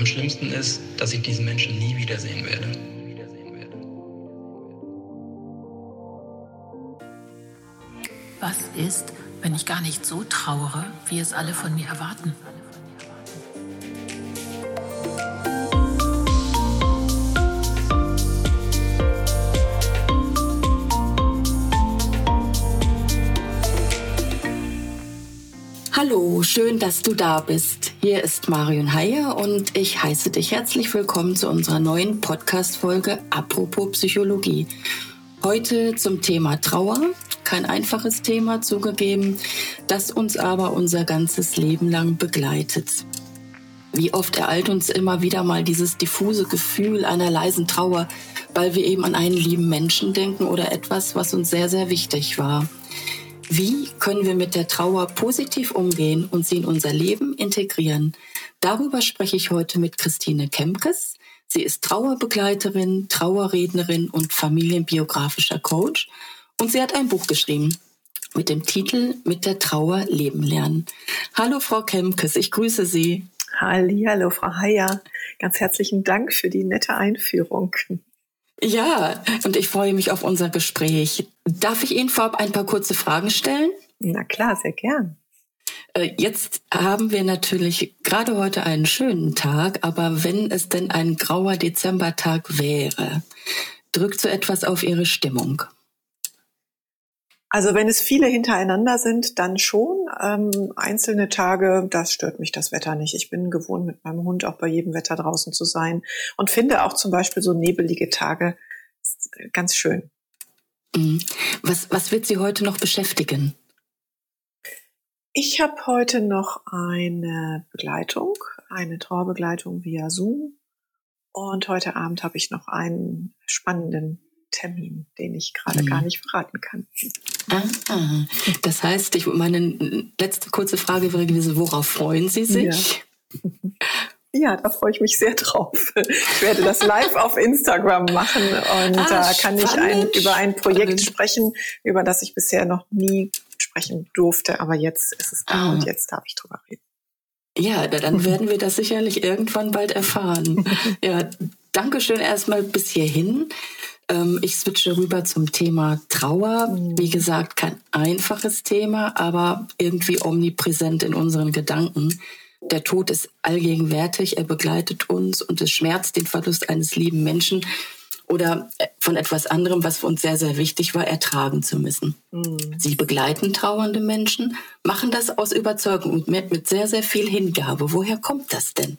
Am schlimmsten ist, dass ich diesen Menschen nie wiedersehen werde. Was ist, wenn ich gar nicht so trauere, wie es alle von mir erwarten? Hallo, schön, dass du da bist. Hier ist Marion Heyer und ich heiße dich herzlich willkommen zu unserer neuen Podcast-Folge Apropos Psychologie. Heute zum Thema Trauer. Kein einfaches Thema zugegeben, das uns aber unser ganzes Leben lang begleitet. Wie oft ereilt uns immer wieder mal dieses diffuse Gefühl einer leisen Trauer, weil wir eben an einen lieben Menschen denken oder etwas, was uns sehr, sehr wichtig war. Wie können wir mit der Trauer positiv umgehen und sie in unser Leben integrieren? Darüber spreche ich heute mit Christine Kemkes. Sie ist Trauerbegleiterin, Trauerrednerin und familienbiografischer Coach. Und sie hat ein Buch geschrieben mit dem Titel Mit der Trauer leben lernen. Hallo Frau Kemkes, ich grüße Sie. Hallo Frau Heyer. Ganz herzlichen Dank für die nette Einführung. Ja, und ich freue mich auf unser Gespräch. Darf ich Ihnen vorab ein paar kurze Fragen stellen? Na klar, sehr gern. Äh, jetzt haben wir natürlich gerade heute einen schönen Tag, aber wenn es denn ein grauer Dezembertag wäre, drückt so etwas auf Ihre Stimmung? Also wenn es viele hintereinander sind, dann schon. Ähm, einzelne Tage, das stört mich das Wetter nicht. Ich bin gewohnt, mit meinem Hund auch bei jedem Wetter draußen zu sein und finde auch zum Beispiel so nebelige Tage ganz schön. Mhm. Was, was wird Sie heute noch beschäftigen? Ich habe heute noch eine Begleitung, eine Trauerbegleitung via Zoom. Und heute Abend habe ich noch einen spannenden Termin, den ich gerade mhm. gar nicht verraten kann. Ah, das heißt, ich, meine letzte kurze Frage wäre gewesen, worauf freuen Sie sich? Ja. Ja, da freue ich mich sehr drauf. Ich werde das live auf Instagram machen und ah, da kann spannend, ich ein, über ein Projekt spannend. sprechen, über das ich bisher noch nie sprechen durfte, aber jetzt ist es da ah. und jetzt darf ich drüber reden. Ja, dann werden wir das sicherlich irgendwann bald erfahren. Ja, Dankeschön erstmal bis hierhin. Ähm, ich switche rüber zum Thema Trauer. Mhm. Wie gesagt, kein einfaches Thema, aber irgendwie omnipräsent in unseren Gedanken. Der Tod ist allgegenwärtig, er begleitet uns und es schmerzt den Verlust eines lieben Menschen oder äh, von etwas anderem, was für uns sehr, sehr wichtig war, ertragen zu müssen. Mhm. Sie begleiten trauernde Menschen, machen das aus Überzeugung und mit, mit sehr, sehr viel Hingabe. Woher kommt das denn?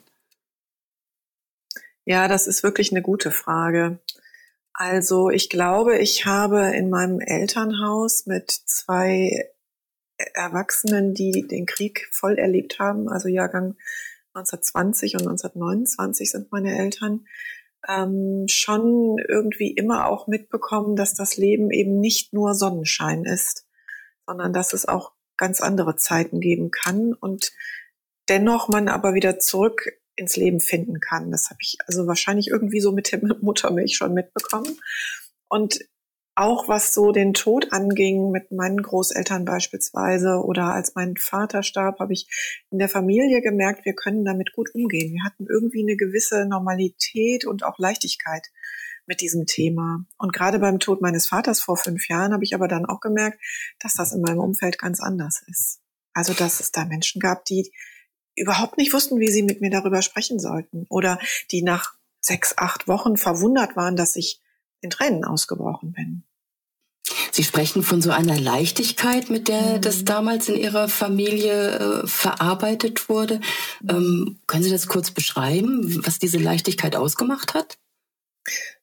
Ja, das ist wirklich eine gute Frage. Also ich glaube, ich habe in meinem Elternhaus mit zwei Erwachsenen, die den Krieg voll erlebt haben, also Jahrgang 1920 und 1929 sind meine Eltern, ähm, schon irgendwie immer auch mitbekommen, dass das Leben eben nicht nur Sonnenschein ist, sondern dass es auch ganz andere Zeiten geben kann. Und dennoch man aber wieder zurück ins Leben finden kann. Das habe ich also wahrscheinlich irgendwie so mit der Muttermilch schon mitbekommen. Und auch was so den Tod anging mit meinen Großeltern beispielsweise oder als mein Vater starb, habe ich in der Familie gemerkt, wir können damit gut umgehen. Wir hatten irgendwie eine gewisse Normalität und auch Leichtigkeit mit diesem Thema. Und gerade beim Tod meines Vaters vor fünf Jahren habe ich aber dann auch gemerkt, dass das in meinem Umfeld ganz anders ist. Also, dass es da Menschen gab, die überhaupt nicht wussten, wie sie mit mir darüber sprechen sollten oder die nach sechs, acht Wochen verwundert waren, dass ich in Tränen ausgebrochen bin. Sie sprechen von so einer Leichtigkeit, mit der mhm. das damals in Ihrer Familie äh, verarbeitet wurde. Ähm, können Sie das kurz beschreiben, was diese Leichtigkeit ausgemacht hat?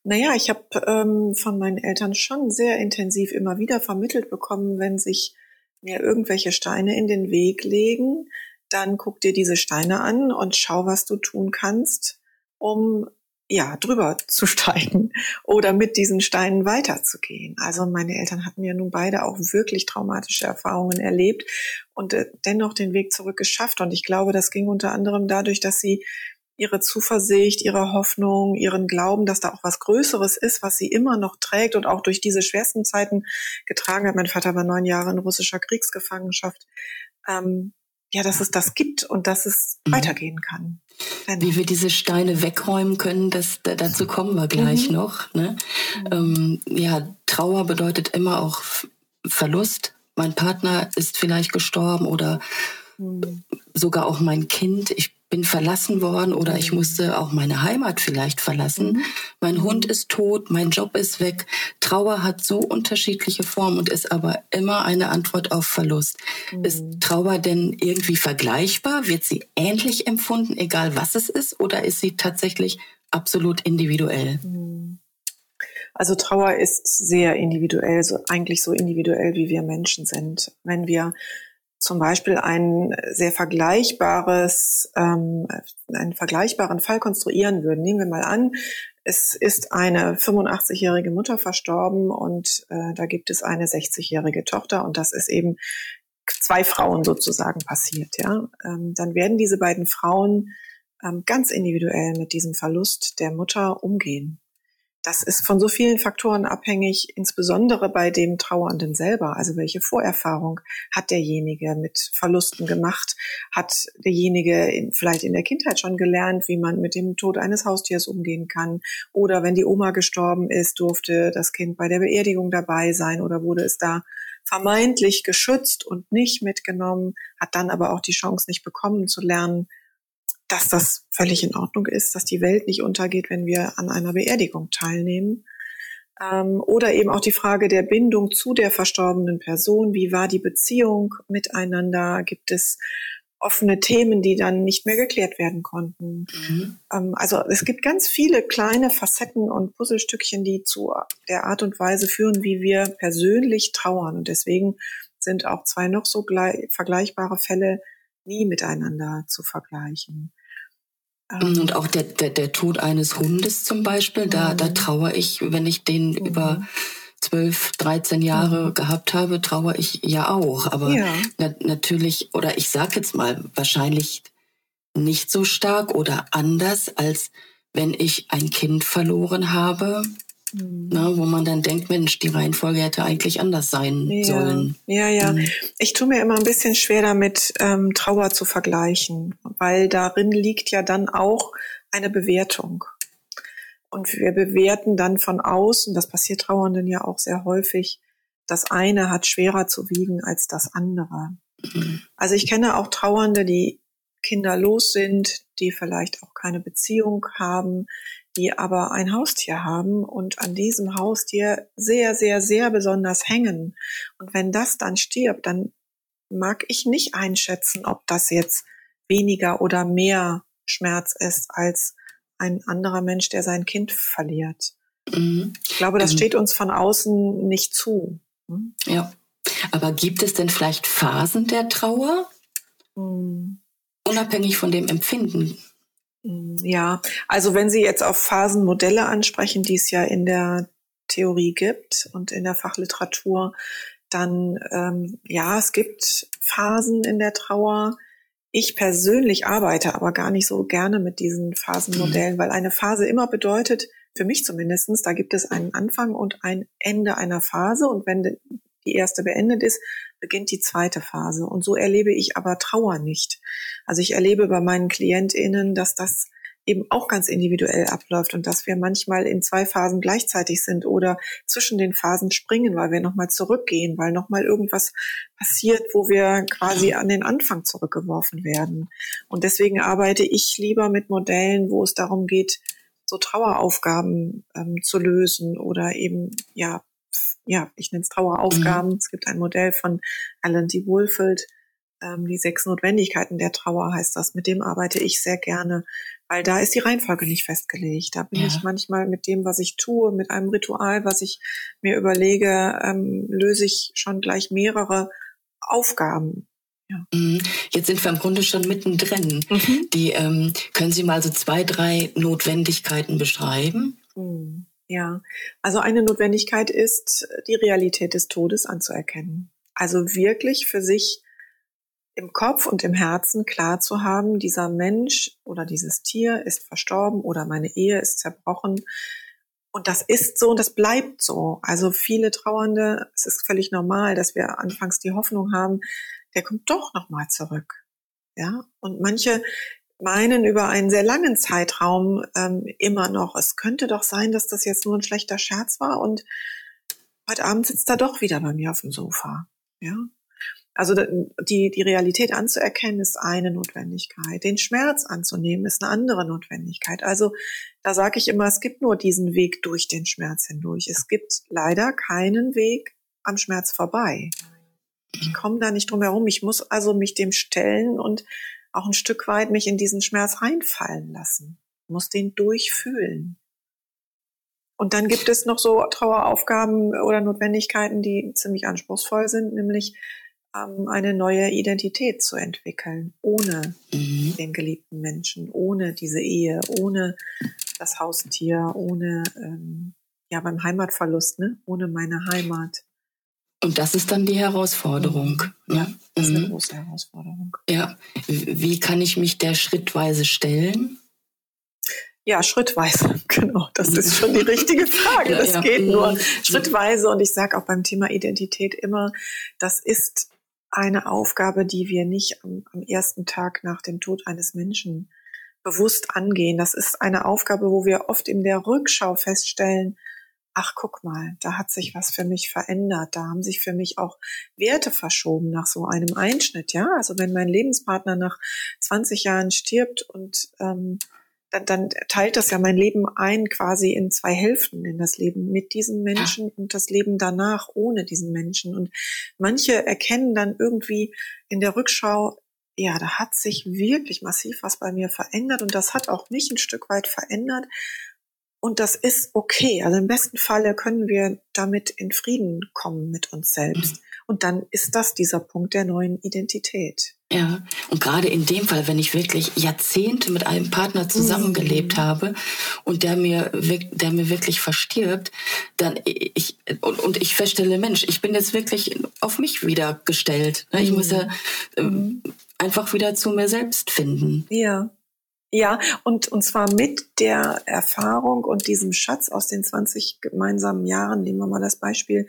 Naja, ich habe ähm, von meinen Eltern schon sehr intensiv immer wieder vermittelt bekommen, wenn sich mir irgendwelche Steine in den Weg legen, dann guck dir diese Steine an und schau, was du tun kannst, um ja, drüber zu steigen oder mit diesen Steinen weiterzugehen. Also meine Eltern hatten ja nun beide auch wirklich traumatische Erfahrungen erlebt und äh, dennoch den Weg zurück geschafft. Und ich glaube, das ging unter anderem dadurch, dass sie ihre Zuversicht, ihre Hoffnung, ihren Glauben, dass da auch was Größeres ist, was sie immer noch trägt und auch durch diese schwersten Zeiten getragen hat. Mein Vater war neun Jahre in russischer Kriegsgefangenschaft. Ähm, ja, dass es das gibt und dass es mhm. weitergehen kann. Wie wir diese Steine wegräumen können, das, dazu kommen wir gleich mhm. noch. Ne? Mhm. Ähm, ja, Trauer bedeutet immer auch Verlust. Mein Partner ist vielleicht gestorben oder mhm. sogar auch mein Kind. Ich bin verlassen worden oder ich mhm. musste auch meine Heimat vielleicht verlassen. Mhm. Mein Hund ist tot, mein Job ist weg. Trauer hat so unterschiedliche Formen und ist aber immer eine Antwort auf Verlust. Mhm. Ist Trauer denn irgendwie vergleichbar? Wird sie ähnlich empfunden, egal was es ist, oder ist sie tatsächlich absolut individuell? Mhm. Also Trauer ist sehr individuell, so eigentlich so individuell, wie wir Menschen sind. Wenn wir zum Beispiel ein sehr vergleichbares, ähm, einen vergleichbaren Fall konstruieren würden. Nehmen wir mal an, es ist eine 85-jährige Mutter verstorben und äh, da gibt es eine 60-jährige Tochter und das ist eben zwei Frauen sozusagen passiert. Ja, ähm, dann werden diese beiden Frauen ähm, ganz individuell mit diesem Verlust der Mutter umgehen das ist von so vielen Faktoren abhängig, insbesondere bei dem Trauernden selber. Also welche Vorerfahrung hat derjenige mit Verlusten gemacht? Hat derjenige in, vielleicht in der Kindheit schon gelernt, wie man mit dem Tod eines Haustiers umgehen kann? Oder wenn die Oma gestorben ist, durfte das Kind bei der Beerdigung dabei sein oder wurde es da vermeintlich geschützt und nicht mitgenommen, hat dann aber auch die Chance nicht bekommen zu lernen, dass das völlig in Ordnung ist, dass die Welt nicht untergeht, wenn wir an einer Beerdigung teilnehmen. Ähm, oder eben auch die Frage der Bindung zu der verstorbenen Person. Wie war die Beziehung miteinander? Gibt es offene Themen, die dann nicht mehr geklärt werden konnten? Mhm. Ähm, also es gibt ganz viele kleine Facetten und Puzzlestückchen, die zu der Art und Weise führen, wie wir persönlich trauern. Und deswegen sind auch zwei noch so vergleichbare Fälle nie miteinander zu vergleichen. Ähm. Und auch der, der, der Tod eines Hundes zum Beispiel, da, da mhm. trauere ich, wenn ich den mhm. über zwölf, dreizehn Jahre gehabt habe, trauere ich ja auch. Aber ja. Na, natürlich, oder ich sag jetzt mal, wahrscheinlich nicht so stark oder anders, als wenn ich ein Kind verloren habe Mhm. Na, wo man dann denkt, Mensch, die Reihenfolge hätte eigentlich anders sein ja. sollen. Ja, ja. Mhm. Ich tue mir immer ein bisschen schwer damit, ähm, Trauer zu vergleichen, weil darin liegt ja dann auch eine Bewertung. Und wir bewerten dann von außen, das passiert Trauernden ja auch sehr häufig, das eine hat schwerer zu wiegen als das andere. Mhm. Also ich kenne auch Trauernde, die kinderlos sind, die vielleicht auch keine Beziehung haben, die aber ein Haustier haben und an diesem Haustier sehr, sehr, sehr besonders hängen. Und wenn das dann stirbt, dann mag ich nicht einschätzen, ob das jetzt weniger oder mehr Schmerz ist als ein anderer Mensch, der sein Kind verliert. Mhm. Ich glaube, das ähm, steht uns von außen nicht zu. Hm? Ja. Aber gibt es denn vielleicht Phasen der Trauer? Mhm. Unabhängig von dem Empfinden? Mm, ja, also wenn Sie jetzt auf Phasenmodelle ansprechen, die es ja in der Theorie gibt und in der Fachliteratur, dann ähm, ja, es gibt Phasen in der Trauer. Ich persönlich arbeite aber gar nicht so gerne mit diesen Phasenmodellen, mhm. weil eine Phase immer bedeutet, für mich zumindestens, da gibt es einen Anfang und ein Ende einer Phase. Und wenn die erste beendet ist, beginnt die zweite Phase. Und so erlebe ich aber Trauer nicht. Also ich erlebe bei meinen KlientInnen, dass das eben auch ganz individuell abläuft und dass wir manchmal in zwei Phasen gleichzeitig sind oder zwischen den Phasen springen, weil wir nochmal zurückgehen, weil nochmal irgendwas passiert, wo wir quasi an den Anfang zurückgeworfen werden. Und deswegen arbeite ich lieber mit Modellen, wo es darum geht, so Traueraufgaben ähm, zu lösen oder eben ja ja, ich nenne es Traueraufgaben. Mhm. Es gibt ein Modell von Alan D. Wohlfeld, ähm, die sechs Notwendigkeiten der Trauer heißt das. Mit dem arbeite ich sehr gerne, weil da ist die Reihenfolge nicht festgelegt. Da bin ja. ich manchmal mit dem, was ich tue, mit einem Ritual, was ich mir überlege, ähm, löse ich schon gleich mehrere Aufgaben. Ja. Mhm. Jetzt sind wir im Grunde schon mittendrin. Mhm. Die ähm, können Sie mal so zwei, drei Notwendigkeiten beschreiben? Mhm. Ja, also eine Notwendigkeit ist, die Realität des Todes anzuerkennen. Also wirklich für sich im Kopf und im Herzen klar zu haben, dieser Mensch oder dieses Tier ist verstorben oder meine Ehe ist zerbrochen. Und das ist so und das bleibt so. Also viele Trauernde, es ist völlig normal, dass wir anfangs die Hoffnung haben, der kommt doch nochmal zurück. Ja, und manche meinen über einen sehr langen Zeitraum ähm, immer noch, es könnte doch sein, dass das jetzt nur ein schlechter Scherz war und heute Abend sitzt er doch wieder bei mir auf dem Sofa. Ja, also die, die Realität anzuerkennen ist eine Notwendigkeit. Den Schmerz anzunehmen ist eine andere Notwendigkeit. Also da sage ich immer, es gibt nur diesen Weg durch den Schmerz hindurch. Es gibt leider keinen Weg am Schmerz vorbei. Ich komme da nicht drum herum. Ich muss also mich dem stellen und auch ein Stück weit mich in diesen Schmerz reinfallen lassen. Ich muss den durchfühlen. Und dann gibt es noch so Traueraufgaben oder Notwendigkeiten, die ziemlich anspruchsvoll sind, nämlich ähm, eine neue Identität zu entwickeln, ohne mhm. den geliebten Menschen, ohne diese Ehe, ohne das Haustier, ohne ähm, ja beim Heimatverlust, ne? ohne meine Heimat. Und das ist dann die Herausforderung. Mhm. Ja, das ist eine mhm. große Herausforderung. Ja, wie kann ich mich der schrittweise stellen? Ja, schrittweise, genau. Das ist schon die richtige Frage. Das ja, geht nur mhm. schrittweise. Und ich sage auch beim Thema Identität immer, das ist eine Aufgabe, die wir nicht am, am ersten Tag nach dem Tod eines Menschen bewusst angehen. Das ist eine Aufgabe, wo wir oft in der Rückschau feststellen, ach guck mal, da hat sich was für mich verändert, da haben sich für mich auch Werte verschoben nach so einem Einschnitt, ja. Also wenn mein Lebenspartner nach 20 Jahren stirbt und ähm, dann, dann teilt das ja mein Leben ein quasi in zwei Hälften in das Leben mit diesem Menschen und das Leben danach ohne diesen Menschen. Und manche erkennen dann irgendwie in der Rückschau, ja, da hat sich wirklich massiv was bei mir verändert und das hat auch mich ein Stück weit verändert. Und das ist okay. Also im besten Falle können wir damit in Frieden kommen mit uns selbst. Mhm. Und dann ist das dieser Punkt der neuen Identität. Ja, und gerade in dem Fall, wenn ich wirklich Jahrzehnte mit einem Partner zusammengelebt mhm. habe und der mir, der mir wirklich verstirbt, dann ich und, und ich feststelle, Mensch, ich bin jetzt wirklich auf mich wieder gestellt. Ne? Ich mhm. muss ja mhm. einfach wieder zu mir selbst finden. Ja. Ja, und, und zwar mit der Erfahrung und diesem Schatz aus den 20 gemeinsamen Jahren, nehmen wir mal das Beispiel,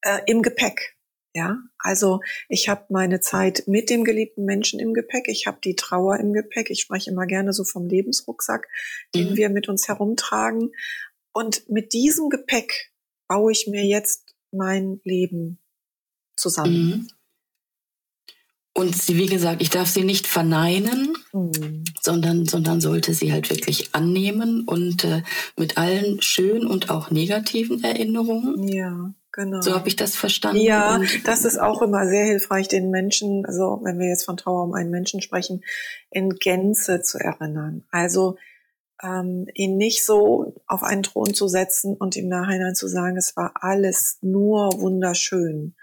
äh, im Gepäck. Ja, also ich habe meine Zeit mit dem geliebten Menschen im Gepäck, ich habe die Trauer im Gepäck, ich spreche immer gerne so vom Lebensrucksack, den mhm. wir mit uns herumtragen. Und mit diesem Gepäck baue ich mir jetzt mein Leben zusammen. Mhm. Und sie, wie gesagt, ich darf sie nicht verneinen, mhm. sondern, sondern sollte sie halt wirklich annehmen und äh, mit allen schönen und auch negativen Erinnerungen. Ja Genau. So habe ich das verstanden. Ja, und das ist auch immer sehr hilfreich, den Menschen, also wenn wir jetzt von Trauer um einen Menschen sprechen, in Gänze zu erinnern. Also ähm, ihn nicht so auf einen Thron zu setzen und im Nachhinein zu sagen, es war alles nur wunderschön.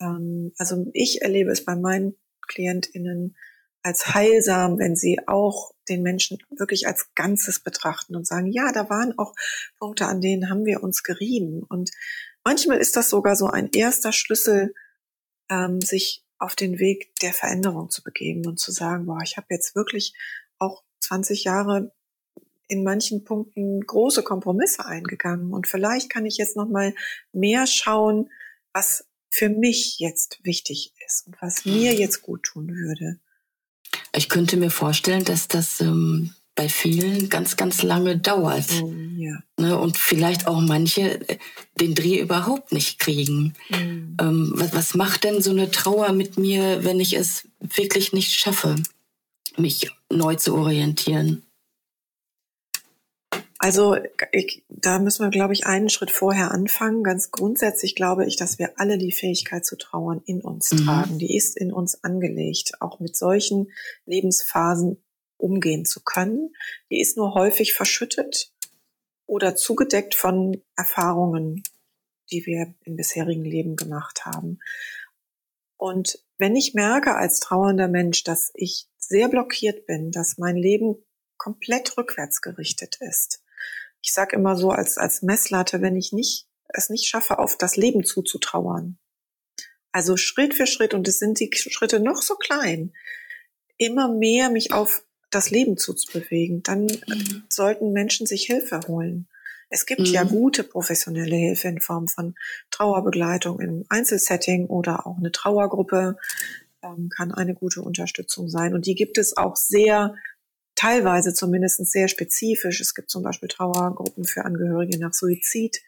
Ähm, also ich erlebe es bei meinen KlientInnen als heilsam, wenn sie auch den Menschen wirklich als Ganzes betrachten und sagen, ja, da waren auch Punkte, an denen haben wir uns gerieben. Und Manchmal ist das sogar so ein erster Schlüssel, ähm, sich auf den Weg der Veränderung zu begeben und zu sagen, boah, ich habe jetzt wirklich auch 20 Jahre in manchen Punkten große Kompromisse eingegangen und vielleicht kann ich jetzt noch mal mehr schauen, was für mich jetzt wichtig ist und was mir jetzt gut tun würde. Ich könnte mir vorstellen, dass das ähm, bei vielen ganz, ganz lange dauert. Mm, ja. ne, und vielleicht auch manche äh, den Dreh überhaupt nicht kriegen. Mm. Ähm, was, was macht denn so eine Trauer mit mir, wenn ich es wirklich nicht schaffe, mich neu zu orientieren? Also ich, da müssen wir, glaube ich, einen Schritt vorher anfangen. Ganz grundsätzlich glaube ich, dass wir alle die Fähigkeit zu trauern in uns mhm. tragen. Die ist in uns angelegt. Auch mit solchen Lebensphasen umgehen zu können. Die ist nur häufig verschüttet oder zugedeckt von Erfahrungen, die wir im bisherigen Leben gemacht haben. Und wenn ich merke als trauernder Mensch, dass ich sehr blockiert bin, dass mein Leben komplett rückwärts gerichtet ist. Ich sage immer so als, als Messlatte, wenn ich nicht, es nicht schaffe, auf das Leben zuzutrauern. Also Schritt für Schritt, und es sind die Schritte noch so klein, immer mehr mich auf das Leben zuzubewegen, dann mhm. sollten Menschen sich Hilfe holen. Es gibt mhm. ja gute professionelle Hilfe in Form von Trauerbegleitung im Einzelsetting oder auch eine Trauergruppe. ähm, kann eine gute Unterstützung sein. Und die gibt es auch sehr, teilweise zumindest sehr spezifisch. Es gibt zum Beispiel Trauergruppen für Angehörige nach Suizid.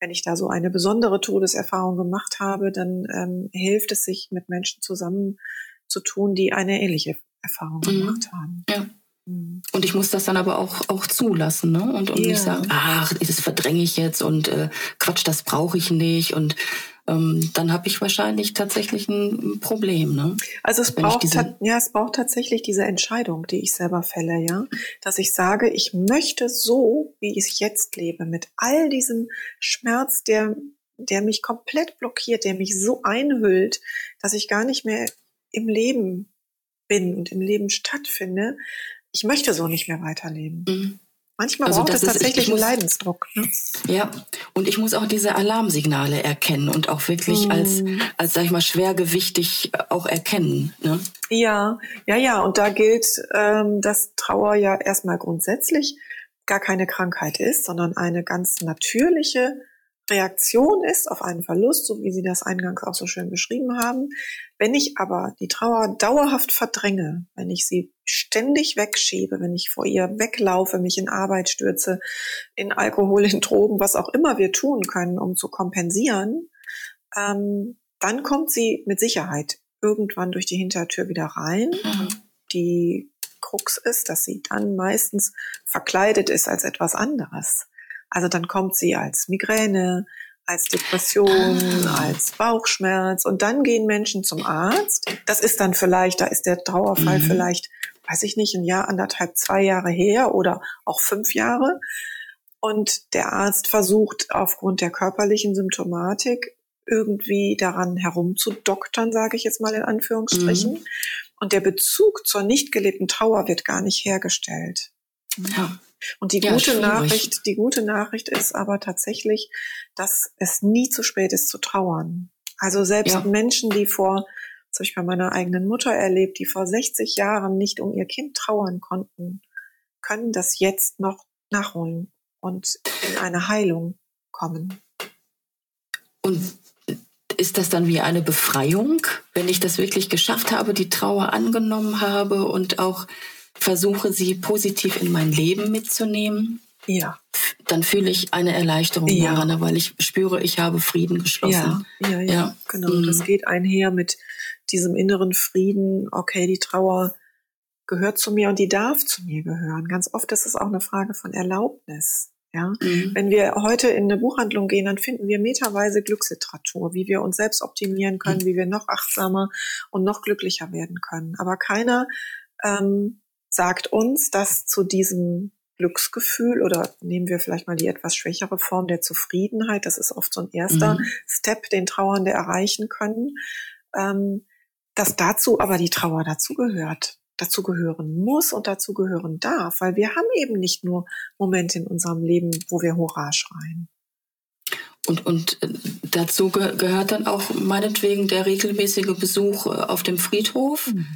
Wenn ich da so eine besondere Todeserfahrung gemacht habe, dann ähm, hilft es sich mit Menschen zusammen zu tun, die eine ähnliche Erfahrung mhm. gemacht haben. Ja. Mhm. Und ich muss das dann aber auch, auch zulassen, ne? Und, und yeah. nicht sagen, ach, das verdränge ich jetzt und äh, Quatsch, das brauche ich nicht. Und ähm, dann habe ich wahrscheinlich tatsächlich ein Problem. Ne? Also es braucht, ja, es braucht tatsächlich diese Entscheidung, die ich selber fälle, ja, dass ich sage, ich möchte so, wie ich jetzt lebe, mit all diesem Schmerz, der, der mich komplett blockiert, der mich so einhüllt, dass ich gar nicht mehr im Leben bin und im Leben stattfinde. Ich möchte so nicht mehr weiterleben. Mhm. Manchmal also braucht es tatsächlich einen Leidensdruck. Ne? Ja, und ich muss auch diese Alarmsignale erkennen und auch wirklich mm. als, als sag ich mal, schwergewichtig auch erkennen. Ne? Ja, ja, ja. Und da gilt, ähm, dass Trauer ja erstmal grundsätzlich gar keine Krankheit ist, sondern eine ganz natürliche Reaktion ist auf einen Verlust, so wie Sie das eingangs auch so schön beschrieben haben. Wenn ich aber die Trauer dauerhaft verdränge, wenn ich sie ständig wegschiebe, wenn ich vor ihr weglaufe, mich in Arbeit stürze, in Alkohol, in Drogen, was auch immer wir tun können, um zu kompensieren, ähm, dann kommt sie mit Sicherheit irgendwann durch die Hintertür wieder rein. Mhm. Die Krux ist, dass sie dann meistens verkleidet ist als etwas anderes. Also dann kommt sie als Migräne, als Depression, ah. als Bauchschmerz und dann gehen Menschen zum Arzt. Das ist dann vielleicht, da ist der Trauerfall mhm. vielleicht, weiß ich nicht, ein Jahr, anderthalb, zwei Jahre her oder auch fünf Jahre. Und der Arzt versucht aufgrund der körperlichen Symptomatik irgendwie daran herumzudoktern, sage ich jetzt mal in Anführungsstrichen. Mhm. Und der Bezug zur nicht gelebten Trauer wird gar nicht hergestellt. Ja. Und die ja, gute schwierig. Nachricht, die gute Nachricht ist aber tatsächlich, dass es nie zu spät ist zu trauern. Also selbst ja. Menschen, die vor, das habe ich bei meiner eigenen Mutter erlebt, die vor 60 Jahren nicht um ihr Kind trauern konnten, können das jetzt noch nachholen und in eine Heilung kommen. Und ist das dann wie eine Befreiung, wenn ich das wirklich geschafft habe, die Trauer angenommen habe und auch versuche, sie positiv in mein Leben mitzunehmen, ja. dann fühle ich eine Erleichterung ja. daran, weil ich spüre, ich habe Frieden geschlossen. Ja, ja, ja, ja. genau. Mhm. Das geht einher mit diesem inneren Frieden. Okay, die Trauer gehört zu mir und die darf zu mir gehören. Ganz oft ist es auch eine Frage von Erlaubnis. Ja, mhm. wenn wir heute in eine Buchhandlung gehen, dann finden wir meterweise Glücksliteratur, wie wir uns selbst optimieren können, mhm. wie wir noch achtsamer und noch glücklicher werden können. Aber keiner ähm, sagt uns, dass zu diesem Glücksgefühl oder nehmen wir vielleicht mal die etwas schwächere Form der Zufriedenheit, das ist oft so ein erster mhm. Step, den Trauernde erreichen können, ähm, dass dazu aber die Trauer dazugehört, dazu gehören muss und dazu gehören darf, weil wir haben eben nicht nur Momente in unserem Leben, wo wir Hurra schreien. Und, und äh, dazu ge gehört dann auch meinetwegen der regelmäßige Besuch äh, auf dem Friedhof. Mhm.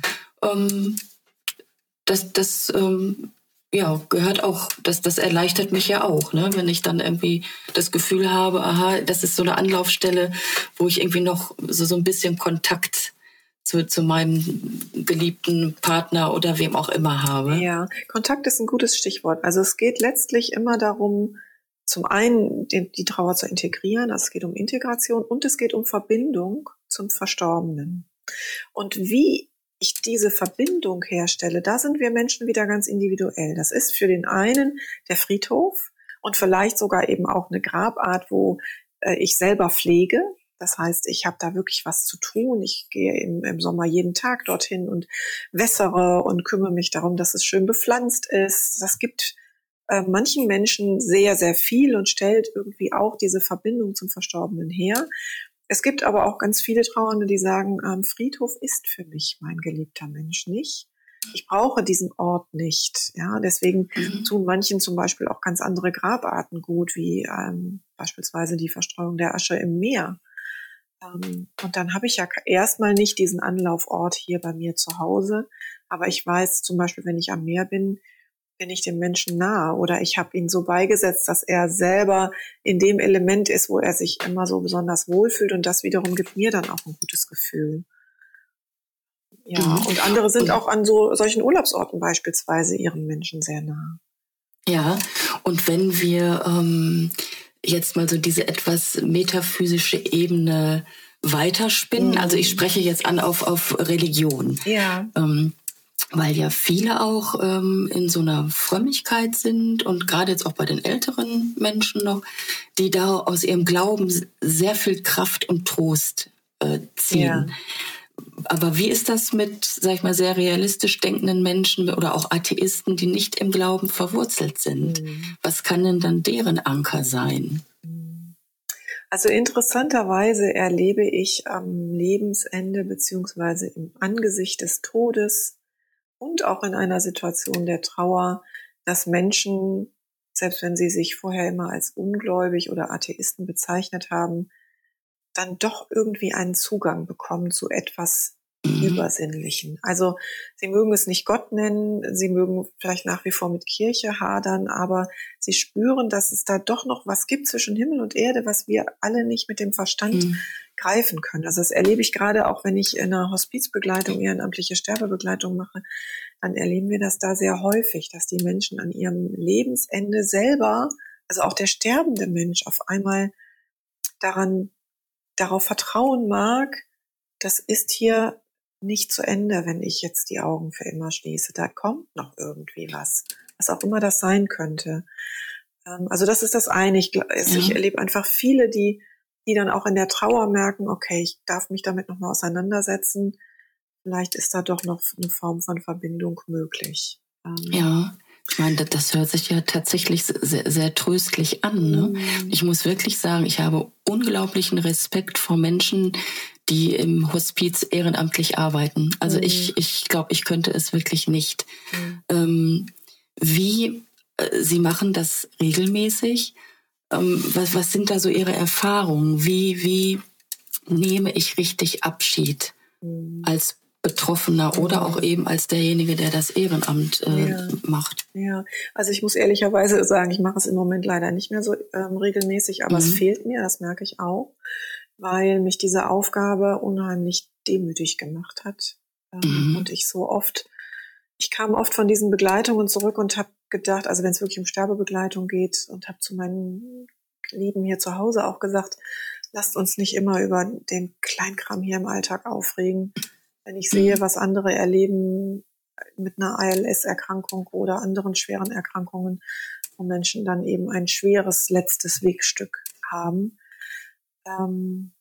Ähm, das, das ähm, ja, gehört auch, das, das erleichtert mich ja auch, ne? wenn ich dann irgendwie das Gefühl habe, aha, das ist so eine Anlaufstelle, wo ich irgendwie noch so, so ein bisschen Kontakt zu, zu meinem geliebten Partner oder wem auch immer habe. Ja, Kontakt ist ein gutes Stichwort. Also es geht letztlich immer darum, zum einen die, die Trauer zu integrieren, also es geht um Integration und es geht um Verbindung zum Verstorbenen. Und wie ich diese Verbindung herstelle, da sind wir Menschen wieder ganz individuell. Das ist für den einen der Friedhof und vielleicht sogar eben auch eine Grabart, wo äh, ich selber pflege. Das heißt, ich habe da wirklich was zu tun. Ich gehe im, im Sommer jeden Tag dorthin und wässere und kümmere mich darum, dass es schön bepflanzt ist. Das gibt äh, manchen Menschen sehr, sehr viel und stellt irgendwie auch diese Verbindung zum Verstorbenen her. Es gibt aber auch ganz viele Trauernde, die sagen, ähm, Friedhof ist für mich mein geliebter Mensch nicht. Ich brauche diesen Ort nicht. Ja, deswegen mhm. tun manchen zum Beispiel auch ganz andere Grabarten gut, wie ähm, beispielsweise die Verstreuung der Asche im Meer. Ähm, und dann habe ich ja erstmal nicht diesen Anlaufort hier bei mir zu Hause. Aber ich weiß zum Beispiel, wenn ich am Meer bin, bin ich dem Menschen nahe oder ich habe ihn so beigesetzt, dass er selber in dem Element ist, wo er sich immer so besonders wohlfühlt und das wiederum gibt mir dann auch ein gutes Gefühl. Ja, mhm. und andere sind auch an so solchen Urlaubsorten beispielsweise ihren Menschen sehr nah. Ja, und wenn wir ähm, jetzt mal so diese etwas metaphysische Ebene weiterspinnen, mhm. also ich spreche jetzt an auf, auf Religion. Ja. Ähm, weil ja viele auch ähm, in so einer Frömmigkeit sind und gerade jetzt auch bei den älteren Menschen noch, die da aus ihrem Glauben sehr viel Kraft und Trost äh, ziehen. Ja. Aber wie ist das mit, sag ich mal, sehr realistisch denkenden Menschen oder auch Atheisten, die nicht im Glauben verwurzelt sind? Mhm. Was kann denn dann deren Anker sein? Also interessanterweise erlebe ich am Lebensende beziehungsweise im Angesicht des Todes und auch in einer Situation der Trauer, dass Menschen, selbst wenn sie sich vorher immer als ungläubig oder Atheisten bezeichnet haben, dann doch irgendwie einen Zugang bekommen zu etwas mhm. Übersinnlichen. Also sie mögen es nicht Gott nennen, sie mögen vielleicht nach wie vor mit Kirche hadern, aber sie spüren, dass es da doch noch was gibt zwischen Himmel und Erde, was wir alle nicht mit dem Verstand mhm. Greifen können. Also das erlebe ich gerade auch, wenn ich in einer Hospizbegleitung, ehrenamtliche Sterbebegleitung mache, dann erleben wir das da sehr häufig, dass die Menschen an ihrem Lebensende selber, also auch der sterbende Mensch auf einmal daran, darauf vertrauen mag, das ist hier nicht zu Ende, wenn ich jetzt die Augen für immer schließe. Da kommt noch irgendwie was, was auch immer das sein könnte. Ähm, also das ist das eine. Ich, also ich erlebe einfach viele, die, die dann auch in der Trauer merken, okay, ich darf mich damit nochmal auseinandersetzen. Vielleicht ist da doch noch eine Form von Verbindung möglich. Ähm, ja. Ich meine, das hört sich ja tatsächlich sehr, sehr tröstlich an. Ne? Mhm. Ich muss wirklich sagen, ich habe unglaublichen Respekt vor Menschen, die im Hospiz ehrenamtlich arbeiten. Also mhm. ich, ich glaube, ich könnte es wirklich nicht. Mhm. Ähm, wie äh, Sie machen das regelmäßig? Ähm, was, was sind da so Ihre Erfahrungen? Wie, wie nehme ich richtig Abschied mhm. als Betroffener oder auch eben als derjenige, der das Ehrenamt äh, ja. macht. Ja, also ich muss ehrlicherweise sagen, ich mache es im Moment leider nicht mehr so ähm, regelmäßig, aber mhm. es fehlt mir, das merke ich auch, weil mich diese Aufgabe unheimlich demütig gemacht hat ähm, mhm. und ich so oft, ich kam oft von diesen Begleitungen zurück und habe gedacht, also wenn es wirklich um Sterbebegleitung geht und habe zu meinen Lieben hier zu Hause auch gesagt, lasst uns nicht immer über den Kleinkram hier im Alltag aufregen wenn ich sehe, mhm. was andere erleben mit einer ALS-Erkrankung oder anderen schweren Erkrankungen, wo Menschen dann eben ein schweres letztes Wegstück haben. Ähm,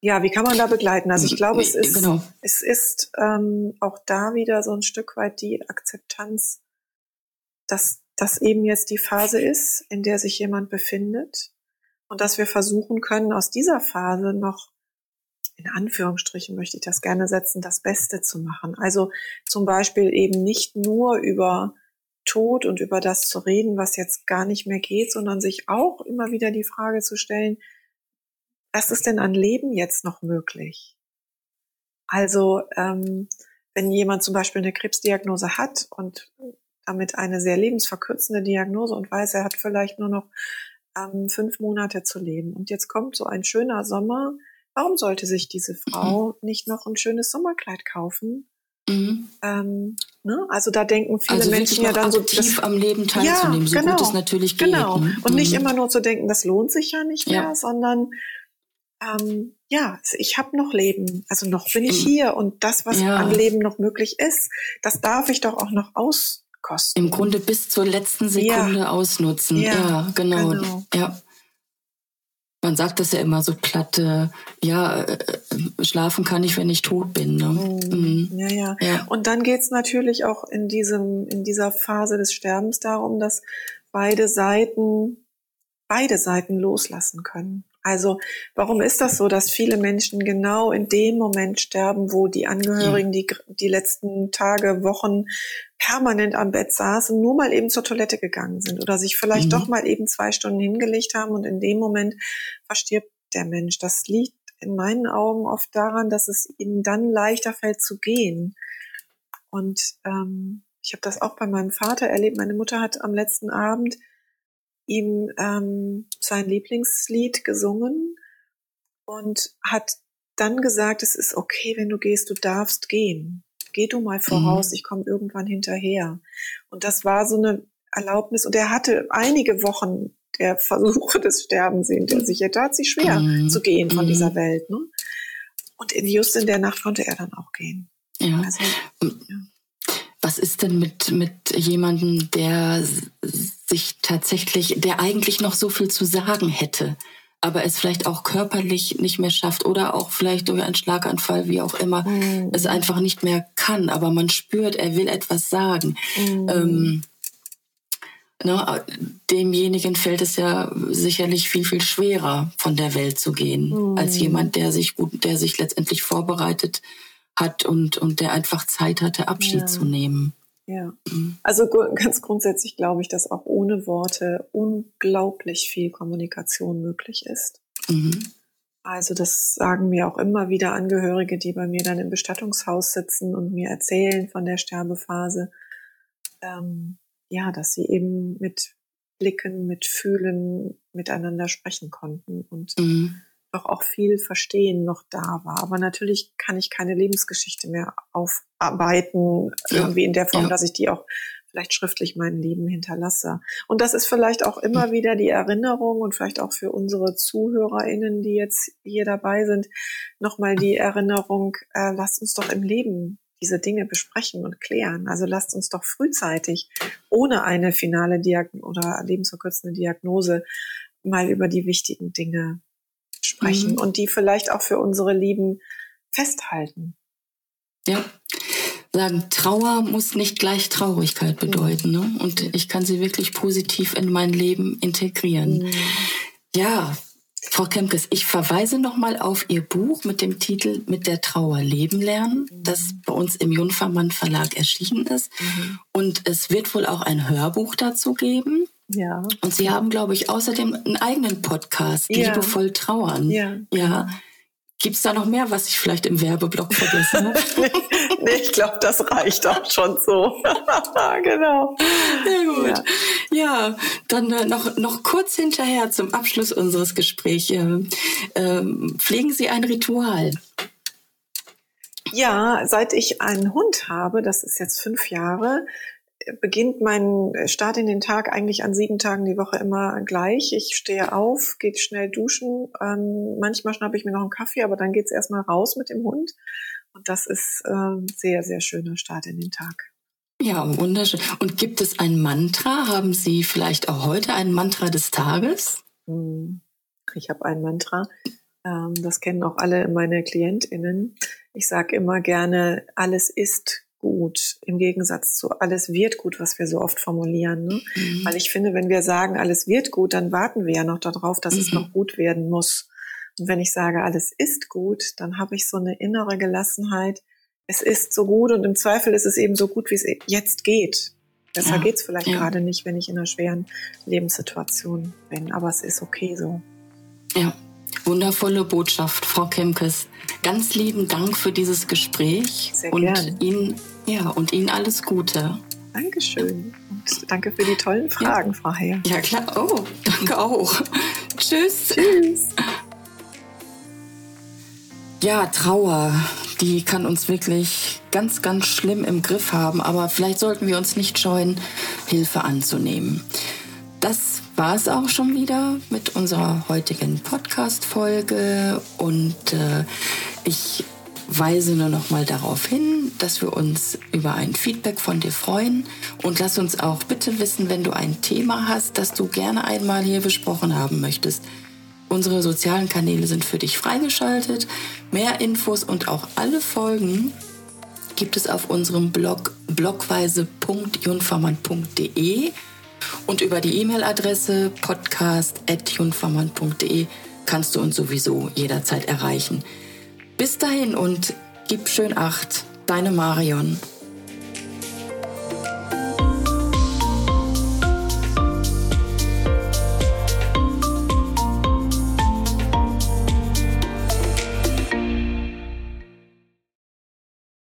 ja, wie kann man da begleiten? Also ich glaube, es ist, genau. es ist ähm, auch da wieder so ein Stück weit die Akzeptanz, dass das eben jetzt die Phase ist, in der sich jemand befindet und dass wir versuchen können, aus dieser Phase noch in Anführungsstrichen möchte ich das gerne setzen, das Beste zu machen. Also zum Beispiel eben nicht nur über Tod und über das zu reden, was jetzt gar nicht mehr geht, sondern sich auch immer wieder die Frage zu stellen, was ist denn an Leben jetzt noch möglich? Also ähm, wenn jemand zum Beispiel eine Krebsdiagnose hat und damit eine sehr lebensverkürzende Diagnose und weiß, er hat vielleicht nur noch ähm, fünf Monate zu leben. Und jetzt kommt so ein schöner Sommer, warum sollte sich diese Frau mhm. nicht noch ein schönes Sommerkleid kaufen? Mhm. Ähm, ne? Also da denken viele also Menschen ja dann so tief am Leben teilzunehmen, ja, so genau, gut es natürlich geht. Genau. Ne? Und mhm. nicht immer nur zu denken, das lohnt sich ja nicht mehr, ja. sondern ähm, ja, ich habe noch Leben, also noch bin ich hier und das, was ja. an Leben noch möglich ist, das darf ich doch auch noch auskosten. Im Grunde bis zur letzten Sekunde ja. ausnutzen. Ja, genau. genau. Ja man sagt das ja immer so platt, äh, ja, äh, schlafen kann ich, wenn ich tot bin. Ne? Mhm. Ja, ja, ja. Und dann geht's natürlich auch in diesem, in dieser Phase des Sterbens darum, dass beide Seiten, beide Seiten loslassen können. Also warum ist das so, dass viele Menschen genau in dem Moment sterben, wo die Angehörigen die, die letzten Tage, Wochen permanent am Bett saßen, nur mal eben zur Toilette gegangen sind oder sich vielleicht mhm. doch mal eben zwei Stunden hingelegt haben und in dem Moment verstirbt der Mensch. Das liegt in meinen Augen oft daran, dass es ihnen dann leichter fällt zu gehen. Und ähm, ich habe das auch bei meinem Vater erlebt. Meine Mutter hat am letzten Abend ihm ähm, sein Lieblingslied gesungen und hat dann gesagt, es ist okay, wenn du gehst, du darfst gehen. Geh du mal voraus, mhm. ich komme irgendwann hinterher. Und das war so eine Erlaubnis. Und er hatte einige Wochen der Versuche des Sterbens hinter sich. Er tat sich schwer mhm. zu gehen von mhm. dieser Welt. Ne? Und in, just in der Nacht konnte er dann auch gehen. Ja. Also, ja. Was ist denn mit, mit jemandem, der sich tatsächlich, der eigentlich noch so viel zu sagen hätte, aber es vielleicht auch körperlich nicht mehr schafft oder auch vielleicht durch einen Schlaganfall, wie auch immer, mhm. es einfach nicht mehr kann, aber man spürt, er will etwas sagen. Mhm. Ähm, ne, demjenigen fällt es ja sicherlich viel, viel schwerer, von der Welt zu gehen, mhm. als jemand, der sich gut, der sich letztendlich vorbereitet hat und, und der einfach Zeit hatte, Abschied ja. zu nehmen. Ja, also ganz grundsätzlich glaube ich, dass auch ohne Worte unglaublich viel Kommunikation möglich ist. Mhm. Also das sagen mir auch immer wieder Angehörige, die bei mir dann im Bestattungshaus sitzen und mir erzählen von der Sterbephase. Ähm, ja, dass sie eben mit Blicken, mit Fühlen miteinander sprechen konnten und mhm doch auch viel Verstehen noch da war. Aber natürlich kann ich keine Lebensgeschichte mehr aufarbeiten, ja. irgendwie in der Form, ja. dass ich die auch vielleicht schriftlich mein Leben hinterlasse. Und das ist vielleicht auch immer wieder die Erinnerung und vielleicht auch für unsere ZuhörerInnen, die jetzt hier dabei sind, nochmal die Erinnerung, äh, lasst uns doch im Leben diese Dinge besprechen und klären. Also lasst uns doch frühzeitig ohne eine finale Diagnose oder lebensverkürzende Diagnose mal über die wichtigen Dinge sprechen mhm. und die vielleicht auch für unsere Lieben festhalten. Ja. Sagen, Trauer muss nicht gleich Traurigkeit bedeuten. Ne? Und ich kann sie wirklich positiv in mein Leben integrieren. Mhm. Ja, Frau Kempkes, ich verweise nochmal auf Ihr Buch mit dem Titel Mit der Trauer leben lernen, das bei uns im Junfermann Verlag erschienen ist. Mhm. Und es wird wohl auch ein Hörbuch dazu geben. Ja. Und Sie haben, glaube ich, außerdem einen eigenen Podcast, ja. Liebevoll Trauern. Ja. ja. Gibt es da noch mehr, was ich vielleicht im Werbeblock vergessen habe? nee, ich glaube, das reicht auch schon so. genau. Sehr gut. Ja, ja dann äh, noch, noch kurz hinterher zum Abschluss unseres Gesprächs. Äh, pflegen Sie ein Ritual? Ja, seit ich einen Hund habe, das ist jetzt fünf Jahre, beginnt mein Start in den Tag eigentlich an sieben Tagen die Woche immer gleich. Ich stehe auf, gehe schnell duschen. Ähm, manchmal schnappe ich mir noch einen Kaffee, aber dann geht's erstmal raus mit dem Hund. Und das ist ähm, sehr, sehr schöner Start in den Tag. Ja, wunderschön. Und gibt es ein Mantra? Haben Sie vielleicht auch heute ein Mantra des Tages? Hm, ich habe ein Mantra. Ähm, das kennen auch alle meine KlientInnen. Ich sage immer gerne, alles ist gut, im Gegensatz zu alles wird gut, was wir so oft formulieren. Ne? Mhm. Weil ich finde, wenn wir sagen, alles wird gut, dann warten wir ja noch darauf, dass mhm. es noch gut werden muss. Und wenn ich sage, alles ist gut, dann habe ich so eine innere Gelassenheit. Es ist so gut und im Zweifel ist es eben so gut, wie es jetzt geht. Besser ja. geht's vielleicht ja. gerade nicht, wenn ich in einer schweren Lebenssituation bin, aber es ist okay so. Ja, wundervolle Botschaft, Frau Kemkes. Ganz lieben Dank für dieses Gespräch Sehr und gern. Ihnen ja, und Ihnen alles Gute. Dankeschön. Und danke für die tollen Fragen, ja. Frau Heyer. Ja, klar. Oh, danke auch. Tschüss. Tschüss. Ja, Trauer, die kann uns wirklich ganz, ganz schlimm im Griff haben. Aber vielleicht sollten wir uns nicht scheuen, Hilfe anzunehmen. Das war es auch schon wieder mit unserer heutigen Podcast-Folge. Und äh, ich weise nur noch mal darauf hin, dass wir uns über ein Feedback von dir freuen und lass uns auch bitte wissen, wenn du ein Thema hast, das du gerne einmal hier besprochen haben möchtest. Unsere sozialen Kanäle sind für dich freigeschaltet. Mehr Infos und auch alle Folgen gibt es auf unserem Blog blogweise.junfermann.de und über die E-Mail-Adresse podcast.junfermann.de kannst du uns sowieso jederzeit erreichen. Bis dahin und gib schön Acht, deine Marion.